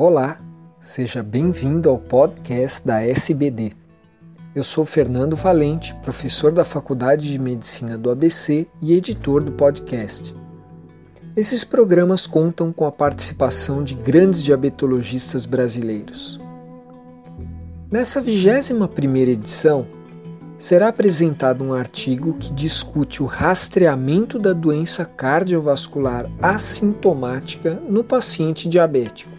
Olá, seja bem-vindo ao podcast da SBD. Eu sou Fernando Valente, professor da Faculdade de Medicina do ABC e editor do podcast. Esses programas contam com a participação de grandes diabetologistas brasileiros. Nessa 21ª edição, será apresentado um artigo que discute o rastreamento da doença cardiovascular assintomática no paciente diabético.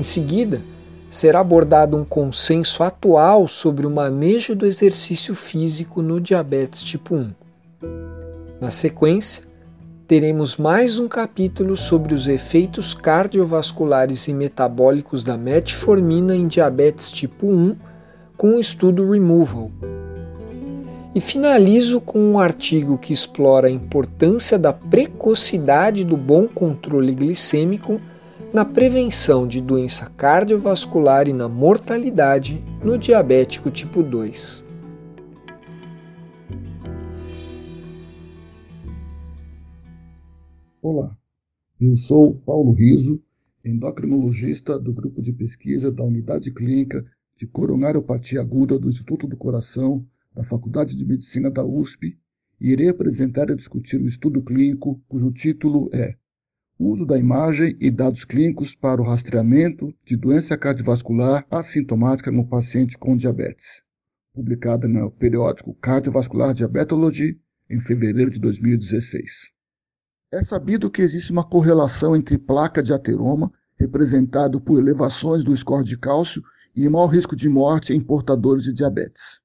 Em seguida, será abordado um consenso atual sobre o manejo do exercício físico no diabetes tipo 1. Na sequência, teremos mais um capítulo sobre os efeitos cardiovasculares e metabólicos da metformina em diabetes tipo 1 com o estudo Removal. E finalizo com um artigo que explora a importância da precocidade do bom controle glicêmico na prevenção de doença cardiovascular e na mortalidade no diabético tipo 2. Olá, eu sou Paulo Riso, endocrinologista do grupo de pesquisa da Unidade Clínica de coronariopatia aguda do Instituto do Coração da Faculdade de Medicina da USP e irei apresentar e discutir um estudo clínico cujo título é Uso da imagem e dados clínicos para o rastreamento de doença cardiovascular assintomática no paciente com diabetes, publicada no periódico Cardiovascular Diabetology em fevereiro de 2016. É sabido que existe uma correlação entre placa de ateroma, representado por elevações do score de cálcio, e maior risco de morte em portadores de diabetes.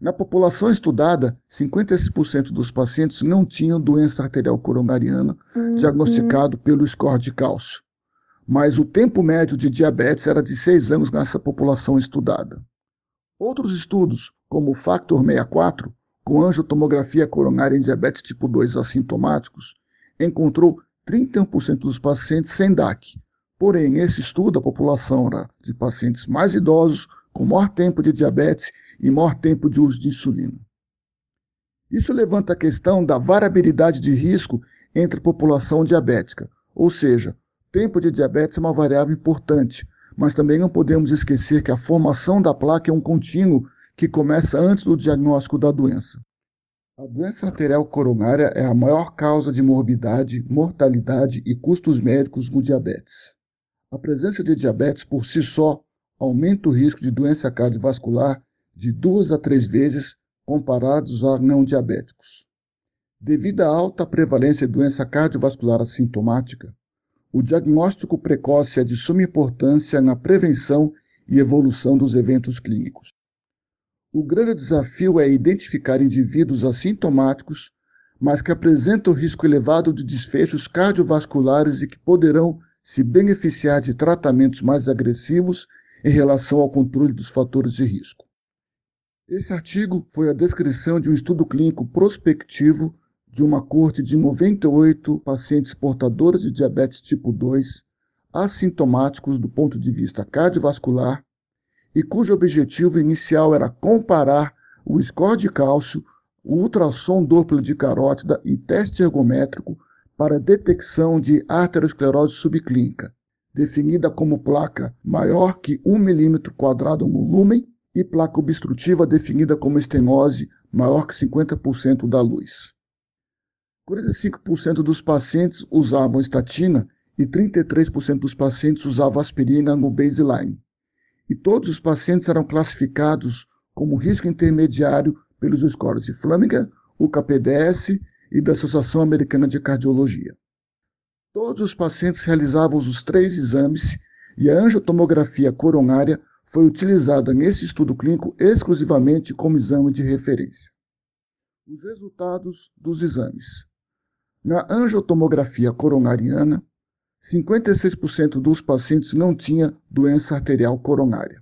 Na população estudada, 56% dos pacientes não tinham doença arterial coronariana uhum. diagnosticado pelo score de cálcio, mas o tempo médio de diabetes era de 6 anos nessa população estudada. Outros estudos, como o Factor 64, com angiotomografia coronária em diabetes tipo 2 assintomáticos, encontrou 31% dos pacientes sem DAC, Porém, esse estudo, a população era de pacientes mais idosos, com maior tempo de diabetes e maior tempo de uso de insulina. Isso levanta a questão da variabilidade de risco entre população diabética, ou seja, tempo de diabetes é uma variável importante, mas também não podemos esquecer que a formação da placa é um contínuo que começa antes do diagnóstico da doença. A doença arterial coronária é a maior causa de morbidade, mortalidade e custos médicos no diabetes. A presença de diabetes por si só aumenta o risco de doença cardiovascular de duas a três vezes comparados a não diabéticos. Devido à alta prevalência de doença cardiovascular assintomática, o diagnóstico precoce é de suma importância na prevenção e evolução dos eventos clínicos. O grande desafio é identificar indivíduos assintomáticos, mas que apresentam risco elevado de desfechos cardiovasculares e que poderão se beneficiar de tratamentos mais agressivos em relação ao controle dos fatores de risco. Esse artigo foi a descrição de um estudo clínico prospectivo de uma corte de 98 pacientes portadores de diabetes tipo 2, assintomáticos do ponto de vista cardiovascular, e cujo objetivo inicial era comparar o score de cálcio, o ultrassom duplo de carótida e teste ergométrico para detecção de arteriosclerose subclínica, definida como placa maior que 1 milímetro quadrado no lumen e placa obstrutiva definida como estenose maior que 50% da luz. 45% dos pacientes usavam estatina e 33% dos pacientes usavam aspirina no baseline. E todos os pacientes eram classificados como risco intermediário pelos scores de Flaminger, o KPDS e da Associação Americana de Cardiologia. Todos os pacientes realizavam os três exames e a angiotomografia coronária foi utilizada nesse estudo clínico exclusivamente como exame de referência. Os resultados dos exames. Na angiotomografia coronariana, 56% dos pacientes não tinha doença arterial coronária.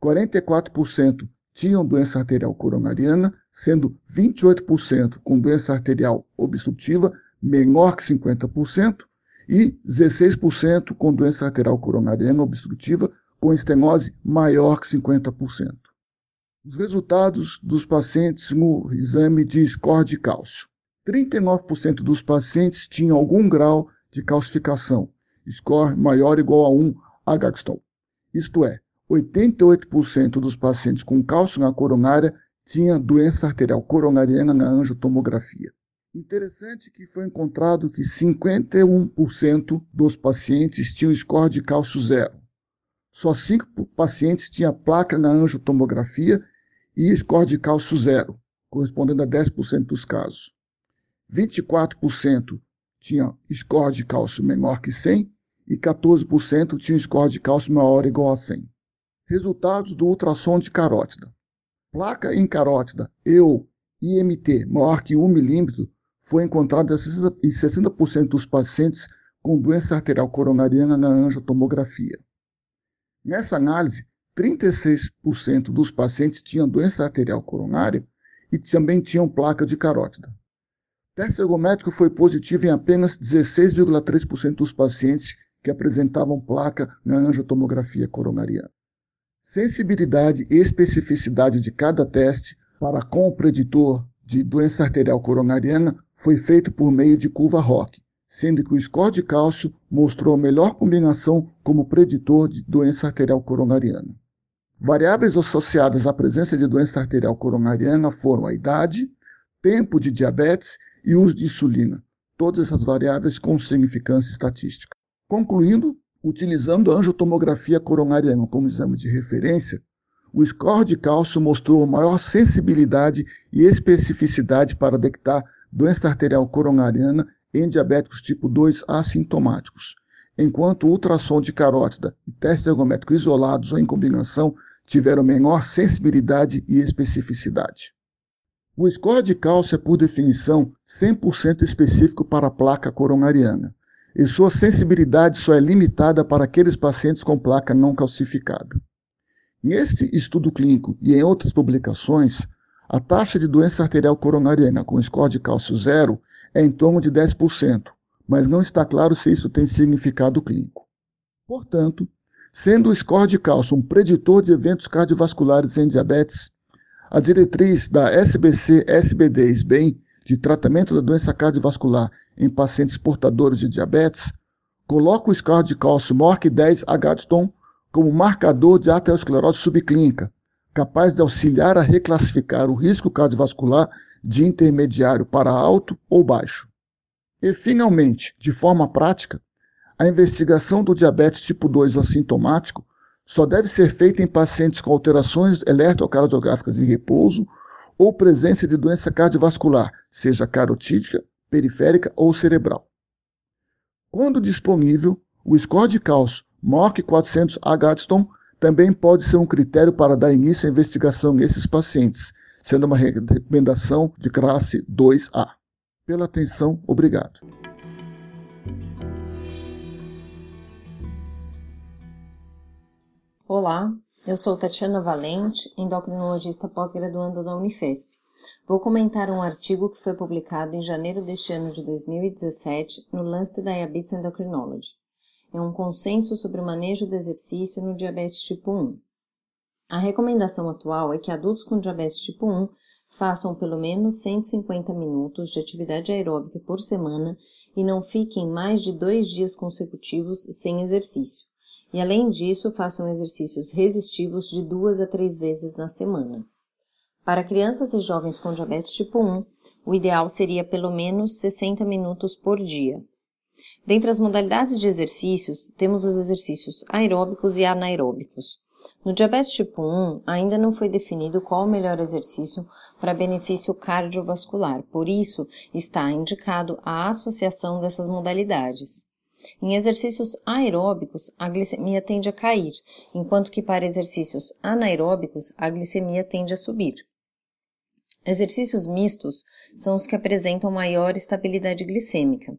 44% tinham doença arterial coronariana, sendo 28% com doença arterial obstrutiva menor que 50% e 16% com doença arterial coronariana obstrutiva com estenose maior que 50%. Os resultados dos pacientes no exame de score de cálcio. 39% dos pacientes tinham algum grau de calcificação score maior ou igual a 1 Agatston. Isto é, 88% dos pacientes com cálcio na coronária tinha doença arterial coronariana na angiotomografia. Interessante que foi encontrado que 51% dos pacientes tinham score de cálcio zero. Só 5 pacientes tinham placa na angiotomografia e score de cálcio zero, correspondendo a 10% dos casos. 24% tinham score de cálcio menor que 100 e 14% tinham score de cálcio maior ou igual a 100. Resultados do ultrassom de carótida. Placa em carótida e ou IMT maior que 1 milímetro foi encontrada em 60% dos pacientes com doença arterial coronariana na angiotomografia. Nessa análise, 36% dos pacientes tinham doença arterial coronária e também tinham placa de carótida. Teste ergométrico foi positivo em apenas 16,3% dos pacientes que apresentavam placa na angiotomografia coronariana. Sensibilidade e especificidade de cada teste para com o preditor de doença arterial coronariana foi feito por meio de curva ROC, sendo que o score de cálcio mostrou a melhor combinação como preditor de doença arterial coronariana. Variáveis associadas à presença de doença arterial coronariana foram a idade, tempo de diabetes e uso de insulina, todas essas variáveis com significância estatística. Concluindo, utilizando a angiotomografia coronariana como exame de referência, o score de cálcio mostrou maior sensibilidade e especificidade para detectar doença arterial coronariana em diabéticos tipo 2 assintomáticos, enquanto ultrassom de carótida e teste ergométrico isolados ou em combinação tiveram menor sensibilidade e especificidade. O score de cálcio é, por definição, 100% específico para a placa coronariana, e sua sensibilidade só é limitada para aqueles pacientes com placa não calcificada. Neste estudo clínico e em outras publicações, a taxa de doença arterial coronariana com score de cálcio zero é em torno de 10%, mas não está claro se isso tem significado clínico. Portanto, sendo o score de cálcio um preditor de eventos cardiovasculares em diabetes, a diretriz da SBC-SBD-SBEM de tratamento da doença cardiovascular em pacientes portadores de diabetes coloca o score de cálcio maior que 10 Agatston como marcador de aterosclerose subclínica, capaz de auxiliar a reclassificar o risco cardiovascular de intermediário para alto ou baixo. E, finalmente, de forma prática, a investigação do diabetes tipo 2 assintomático só deve ser feita em pacientes com alterações eletrocardiográficas em repouso ou presença de doença cardiovascular, seja carotídica, periférica ou cerebral. Quando disponível, o score de cálcio que 400 Agatston também pode ser um critério para dar início à investigação nesses pacientes, sendo uma recomendação de classe 2A. Pela atenção, obrigado. Olá, eu sou Tatiana Valente, endocrinologista pós-graduanda da Unifesp. Vou comentar um artigo que foi publicado em janeiro deste ano de 2017 no Lancet Diabetes Endocrinology é um consenso sobre o manejo do exercício no diabetes tipo 1. A recomendação atual é que adultos com diabetes tipo 1 façam pelo menos 150 minutos de atividade aeróbica por semana e não fiquem mais de dois dias consecutivos sem exercício. E além disso, façam exercícios resistivos de duas a três vezes na semana. Para crianças e jovens com diabetes tipo 1, o ideal seria pelo menos 60 minutos por dia. Dentre as modalidades de exercícios, temos os exercícios aeróbicos e anaeróbicos. No diabetes tipo 1, ainda não foi definido qual o melhor exercício para benefício cardiovascular, por isso está indicado a associação dessas modalidades. Em exercícios aeróbicos, a glicemia tende a cair, enquanto que para exercícios anaeróbicos, a glicemia tende a subir. Exercícios mistos são os que apresentam maior estabilidade glicêmica.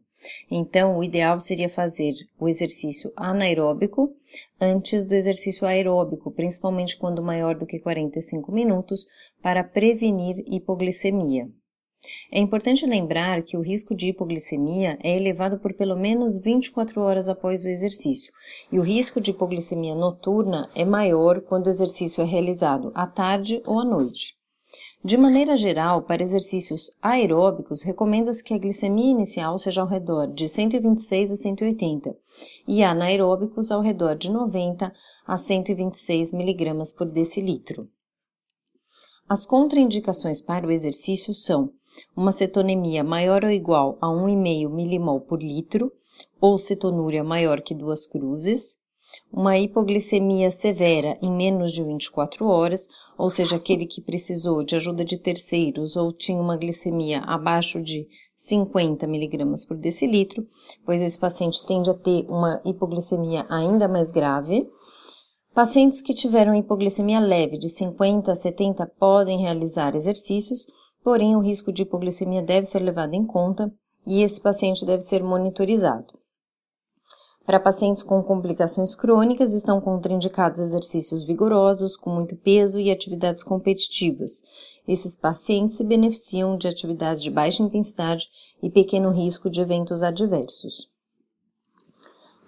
Então, o ideal seria fazer o exercício anaeróbico antes do exercício aeróbico, principalmente quando maior do que 45 minutos, para prevenir hipoglicemia. É importante lembrar que o risco de hipoglicemia é elevado por pelo menos 24 horas após o exercício, e o risco de hipoglicemia noturna é maior quando o exercício é realizado à tarde ou à noite. De maneira geral, para exercícios aeróbicos, recomenda-se que a glicemia inicial seja ao redor de 126 a 180 e anaeróbicos ao redor de 90 a 126 mg por decilitro. As contraindicações para o exercício são uma cetonemia maior ou igual a 1,5 milimol por litro ou cetonúria maior que duas cruzes, uma hipoglicemia severa em menos de 24 horas, ou seja, aquele que precisou de ajuda de terceiros ou tinha uma glicemia abaixo de 50 miligramas por decilitro, pois esse paciente tende a ter uma hipoglicemia ainda mais grave. Pacientes que tiveram hipoglicemia leve de 50 a 70 podem realizar exercícios, porém o risco de hipoglicemia deve ser levado em conta e esse paciente deve ser monitorizado. Para pacientes com complicações crônicas, estão contraindicados exercícios vigorosos, com muito peso e atividades competitivas. Esses pacientes se beneficiam de atividades de baixa intensidade e pequeno risco de eventos adversos.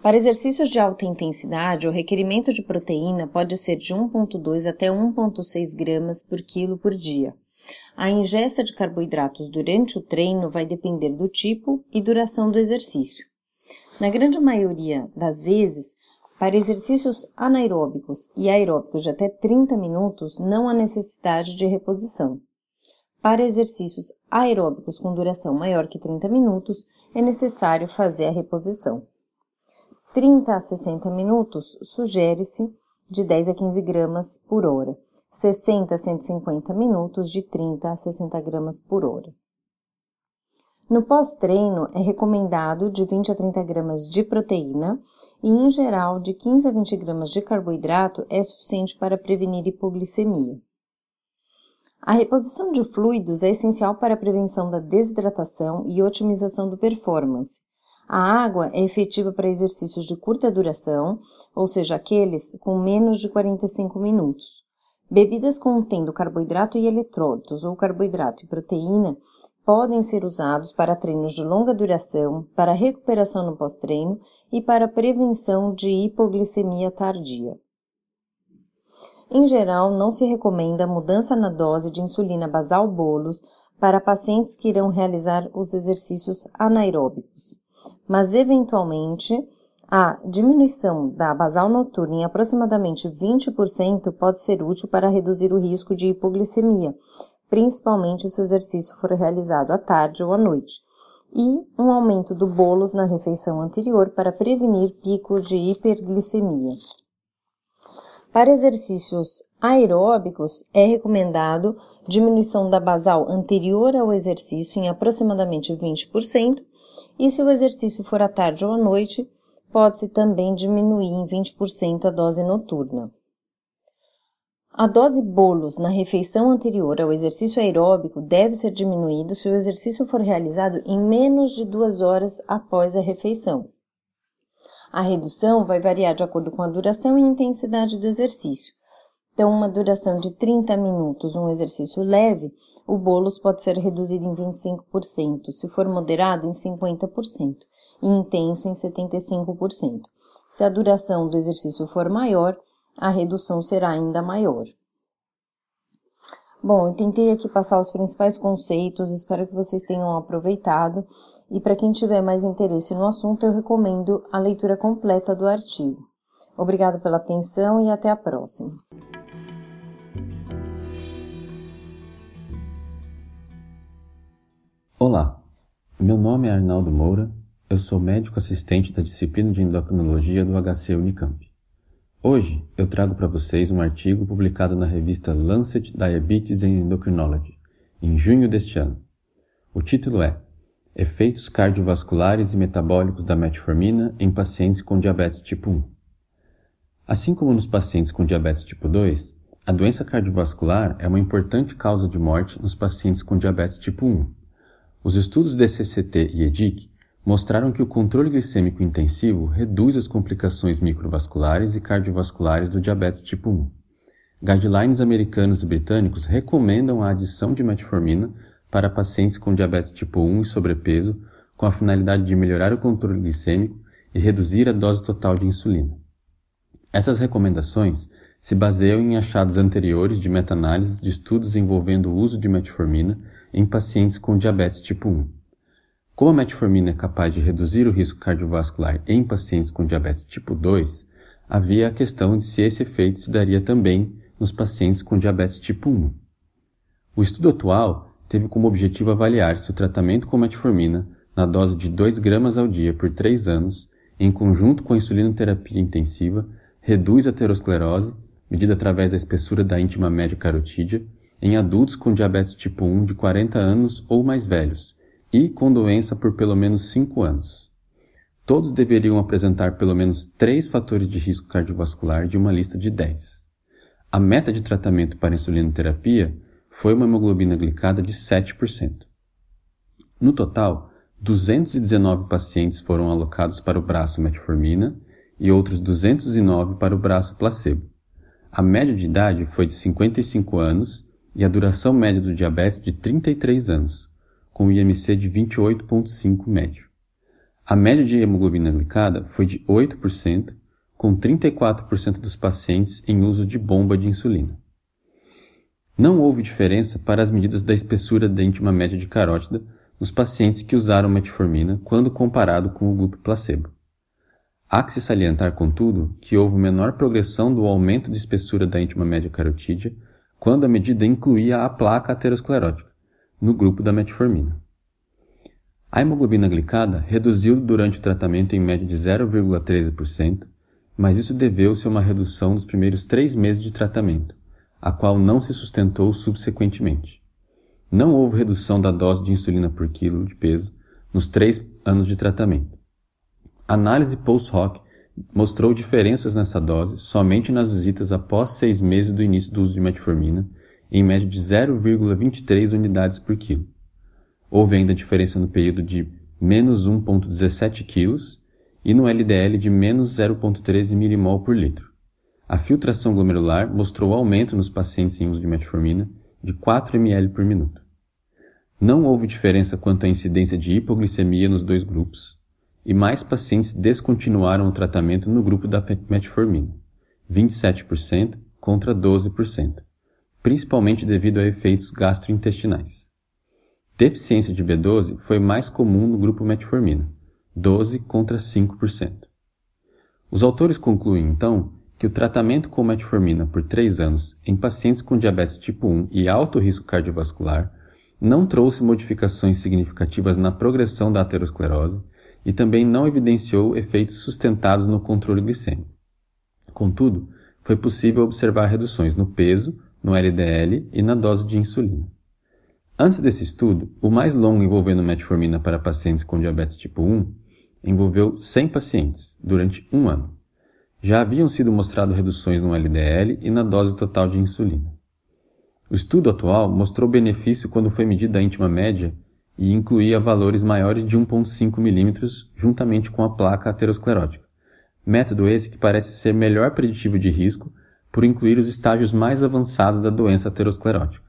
Para exercícios de alta intensidade, o requerimento de proteína pode ser de 1,2 até 1,6 gramas por quilo por dia. A ingesta de carboidratos durante o treino vai depender do tipo e duração do exercício. Na grande maioria das vezes, para exercícios anaeróbicos e aeróbicos de até 30 minutos, não há necessidade de reposição. Para exercícios aeróbicos com duração maior que 30 minutos, é necessário fazer a reposição. 30 a 60 minutos sugere-se de 10 a 15 gramas por hora, 60 a 150 minutos de 30 a 60 gramas por hora. No pós-treino, é recomendado de 20 a 30 gramas de proteína e, em geral, de 15 a 20 gramas de carboidrato é suficiente para prevenir hipoglicemia. A reposição de fluidos é essencial para a prevenção da desidratação e otimização do performance. A água é efetiva para exercícios de curta duração, ou seja, aqueles com menos de 45 minutos. Bebidas contendo carboidrato e eletrólitos ou carboidrato e proteína podem ser usados para treinos de longa duração, para recuperação no pós-treino e para prevenção de hipoglicemia tardia. Em geral, não se recomenda mudança na dose de insulina basal bolos para pacientes que irão realizar os exercícios anaeróbicos, mas eventualmente a diminuição da basal noturna em aproximadamente 20% pode ser útil para reduzir o risco de hipoglicemia, principalmente se o exercício for realizado à tarde ou à noite, e um aumento do bolos na refeição anterior para prevenir picos de hiperglicemia. Para exercícios aeróbicos, é recomendado diminuição da basal anterior ao exercício em aproximadamente 20%, e se o exercício for à tarde ou à noite, pode-se também diminuir em 20% a dose noturna. A dose bolos na refeição anterior ao exercício aeróbico deve ser diminuído se o exercício for realizado em menos de duas horas após a refeição. A redução vai variar de acordo com a duração e intensidade do exercício. Então, uma duração de 30 minutos, um exercício leve, o bolos pode ser reduzido em 25%, se for moderado em 50% e intenso em 75%. Se a duração do exercício for maior, a redução será ainda maior. Bom, eu tentei aqui passar os principais conceitos, espero que vocês tenham aproveitado. E para quem tiver mais interesse no assunto, eu recomendo a leitura completa do artigo. Obrigado pela atenção e até a próxima. Olá, meu nome é Arnaldo Moura, eu sou médico assistente da disciplina de endocrinologia do HC Unicamp. Hoje eu trago para vocês um artigo publicado na revista Lancet Diabetes and Endocrinology, em junho deste ano. O título é Efeitos cardiovasculares e metabólicos da metformina em pacientes com diabetes tipo 1. Assim como nos pacientes com diabetes tipo 2, a doença cardiovascular é uma importante causa de morte nos pacientes com diabetes tipo 1. Os estudos DCCT e EDIC mostraram que o controle glicêmico intensivo reduz as complicações microvasculares e cardiovasculares do diabetes tipo 1. Guidelines americanos e britânicos recomendam a adição de metformina para pacientes com diabetes tipo 1 e sobrepeso, com a finalidade de melhorar o controle glicêmico e reduzir a dose total de insulina. Essas recomendações se baseiam em achados anteriores de meta-análises de estudos envolvendo o uso de metformina em pacientes com diabetes tipo 1. Como a metformina é capaz de reduzir o risco cardiovascular em pacientes com diabetes tipo 2, havia a questão de se esse efeito se daria também nos pacientes com diabetes tipo 1. O estudo atual teve como objetivo avaliar se o tratamento com metformina na dose de 2 gramas ao dia por 3 anos, em conjunto com a insulinoterapia intensiva, reduz a aterosclerose, medida através da espessura da íntima média carotídea, em adultos com diabetes tipo 1 de 40 anos ou mais velhos e com doença por pelo menos 5 anos. Todos deveriam apresentar pelo menos 3 fatores de risco cardiovascular de uma lista de 10. A meta de tratamento para insulinoterapia foi uma hemoglobina glicada de 7%. No total, 219 pacientes foram alocados para o braço metformina e outros 209 para o braço placebo. A média de idade foi de 55 anos e a duração média do diabetes de 33 anos, com IMC de 28,5 médio. A média de hemoglobina glicada foi de 8%, com 34% dos pacientes em uso de bomba de insulina. Não houve diferença para as medidas da espessura da íntima média de carótida nos pacientes que usaram metformina quando comparado com o grupo placebo. Há que se salientar, contudo, que houve menor progressão do aumento de espessura da íntima média carotídea quando a medida incluía a placa aterosclerótica, no grupo da metformina. A hemoglobina glicada reduziu durante o tratamento em média de 0,13%, mas isso deveu-se a uma redução nos primeiros três meses de tratamento, a qual não se sustentou subsequentemente. Não houve redução da dose de insulina por quilo de peso nos três anos de tratamento. A análise post-hoc mostrou diferenças nessa dose somente nas visitas após seis meses do início do uso de metformina, em média de 0,23 unidades por quilo. Houve ainda diferença no período de menos 1,17 kg e no LDL de menos 0,13 mmol por litro. A filtração glomerular mostrou aumento nos pacientes em uso de metformina de 4 ml por minuto. Não houve diferença quanto à incidência de hipoglicemia nos dois grupos, e mais pacientes descontinuaram o tratamento no grupo da metformina, 27% contra 12%, principalmente devido a efeitos gastrointestinais. Deficiência de B12 foi mais comum no grupo metformina, 12 contra 5%. Os autores concluem, então, que o tratamento com metformina por 3 anos em pacientes com diabetes tipo 1 e alto risco cardiovascular não trouxe modificações significativas na progressão da aterosclerose e também não evidenciou efeitos sustentados no controle glicêmico. Contudo, foi possível observar reduções no peso, no LDL e na dose de insulina. Antes desse estudo, o mais longo envolvendo metformina para pacientes com diabetes tipo 1 envolveu 100 pacientes durante um ano. Já haviam sido mostradas reduções no LDL e na dose total de insulina. O estudo atual mostrou benefício quando foi medida a íntima média e incluía valores maiores de 1,5 mm juntamente com a placa aterosclerótica. Método esse que parece ser melhor preditivo de risco por incluir os estágios mais avançados da doença aterosclerótica.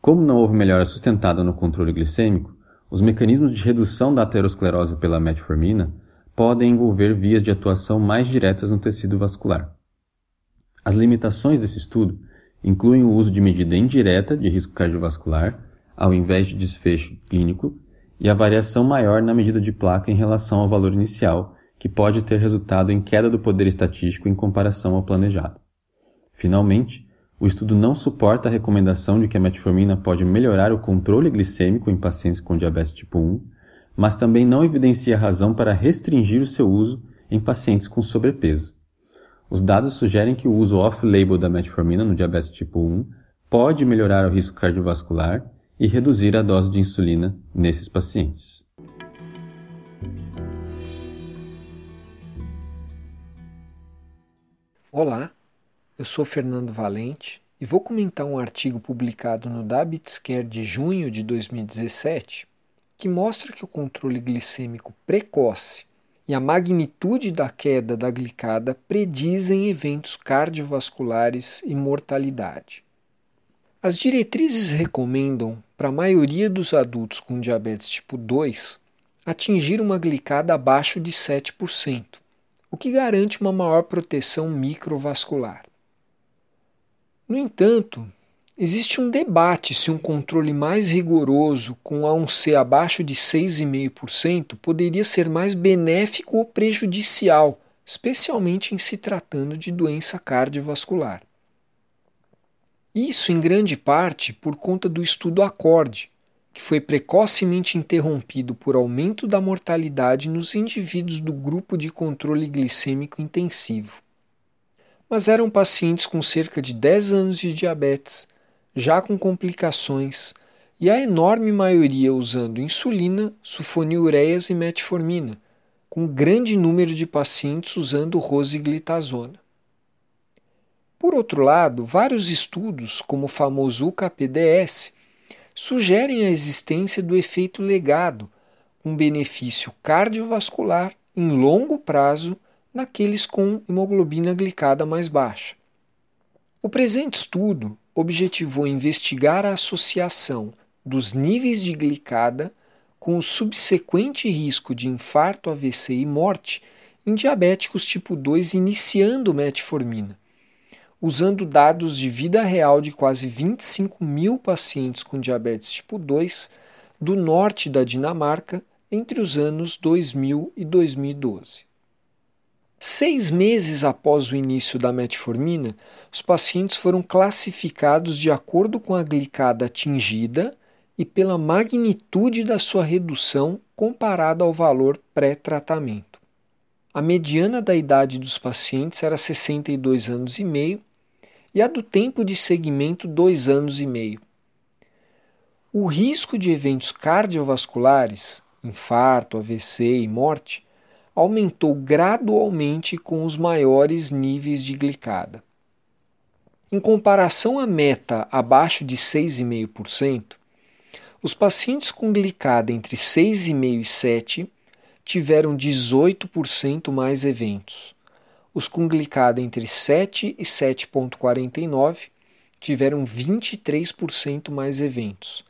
Como não houve melhora sustentada no controle glicêmico, os mecanismos de redução da aterosclerose pela metformina podem envolver vias de atuação mais diretas no tecido vascular. As limitações desse estudo incluem o uso de medida indireta de risco cardiovascular ao invés de desfecho clínico, e a variação maior na medida de placa em relação ao valor inicial, que pode ter resultado em queda do poder estatístico em comparação ao planejado. Finalmente, o estudo não suporta a recomendação de que a metformina pode melhorar o controle glicêmico em pacientes com diabetes tipo 1, mas também não evidencia razão para restringir o seu uso em pacientes com sobrepeso. Os dados sugerem que o uso off-label da metformina no diabetes tipo 1 pode melhorar o risco cardiovascular e reduzir a dose de insulina nesses pacientes. Olá, eu sou Fernando Valente e vou comentar um artigo publicado no Diabetes Care de junho de 2017 que mostra que o controle glicêmico precoce e a magnitude da queda da glicada predizem eventos cardiovasculares e mortalidade. As diretrizes recomendam para a maioria dos adultos com diabetes tipo 2 atingir uma glicada abaixo de 7%, o que garante uma maior proteção microvascular. No entanto, existe um debate se um controle mais rigoroso, com A1C abaixo de 6,5%, poderia ser mais benéfico ou prejudicial, especialmente em se tratando de doença cardiovascular. Isso, em grande parte, por conta do estudo ACORDE, que foi precocemente interrompido por aumento da mortalidade nos indivíduos do grupo de controle glicêmico intensivo. Mas eram pacientes com cerca de 10 anos de diabetes, já com complicações, e a enorme maioria usando insulina, sulfonilureias e metformina, com grande número de pacientes usando rosiglitazona. Por outro lado, vários estudos, como o famoso UKPDS, sugerem a existência do efeito legado, um benefício cardiovascular em longo prazo naqueles com hemoglobina glicada mais baixa. O presente estudo objetivou investigar a associação dos níveis de glicada com o subsequente risco de infarto, AVC e morte em diabéticos tipo 2 iniciando metformina usando dados de vida real de quase 25 mil pacientes com diabetes tipo 2 do norte da Dinamarca entre os anos 2000 e 2012. Seis meses após o início da metformina, os pacientes foram classificados de acordo com a glicada atingida e pela magnitude da sua redução comparada ao valor pré-tratamento. A mediana da idade dos pacientes era 62 anos e meio e a do tempo de segmento dois anos e meio. O risco de eventos cardiovasculares, infarto, AVC e morte, aumentou gradualmente com os maiores níveis de glicada. Em comparação à meta abaixo de 6,5%, os pacientes com glicada entre 6,5 e 7 tiveram 18% mais eventos os com glicada entre 7 e 7,49 tiveram 23% mais eventos.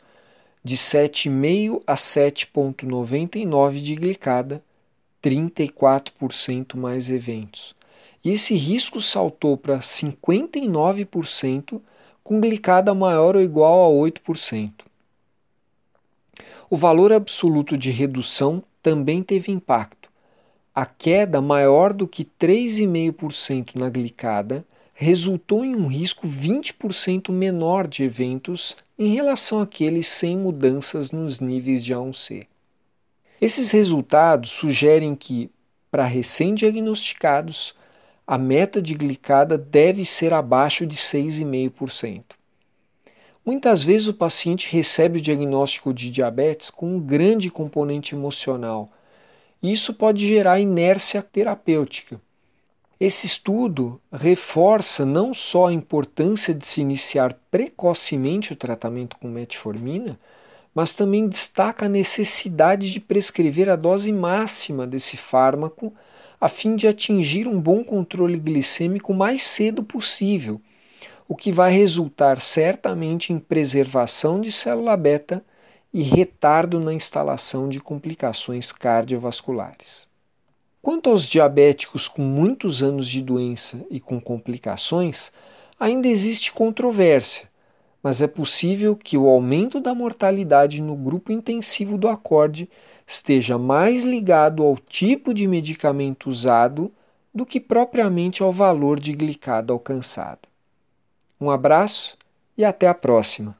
De 7,5 a 7,99 de glicada, 34% mais eventos. E esse risco saltou para 59% com glicada maior ou igual a 8%. O valor absoluto de redução também teve impacto a queda maior do que 3,5% na glicada resultou em um risco 20% menor de eventos em relação àqueles sem mudanças nos níveis de A1C. Esses resultados sugerem que, para recém-diagnosticados, a meta de glicada deve ser abaixo de 6,5%. Muitas vezes o paciente recebe o diagnóstico de diabetes com um grande componente emocional isso pode gerar inércia terapêutica. Esse estudo reforça não só a importância de se iniciar precocemente o tratamento com metformina, mas também destaca a necessidade de prescrever a dose máxima desse fármaco a fim de atingir um bom controle glicêmico o mais cedo possível, o que vai resultar certamente em preservação de célula beta e retardo na instalação de complicações cardiovasculares. Quanto aos diabéticos com muitos anos de doença e com complicações, ainda existe controvérsia, mas é possível que o aumento da mortalidade no grupo intensivo do acorde esteja mais ligado ao tipo de medicamento usado do que propriamente ao valor de glicada alcançado. Um abraço e até a próxima!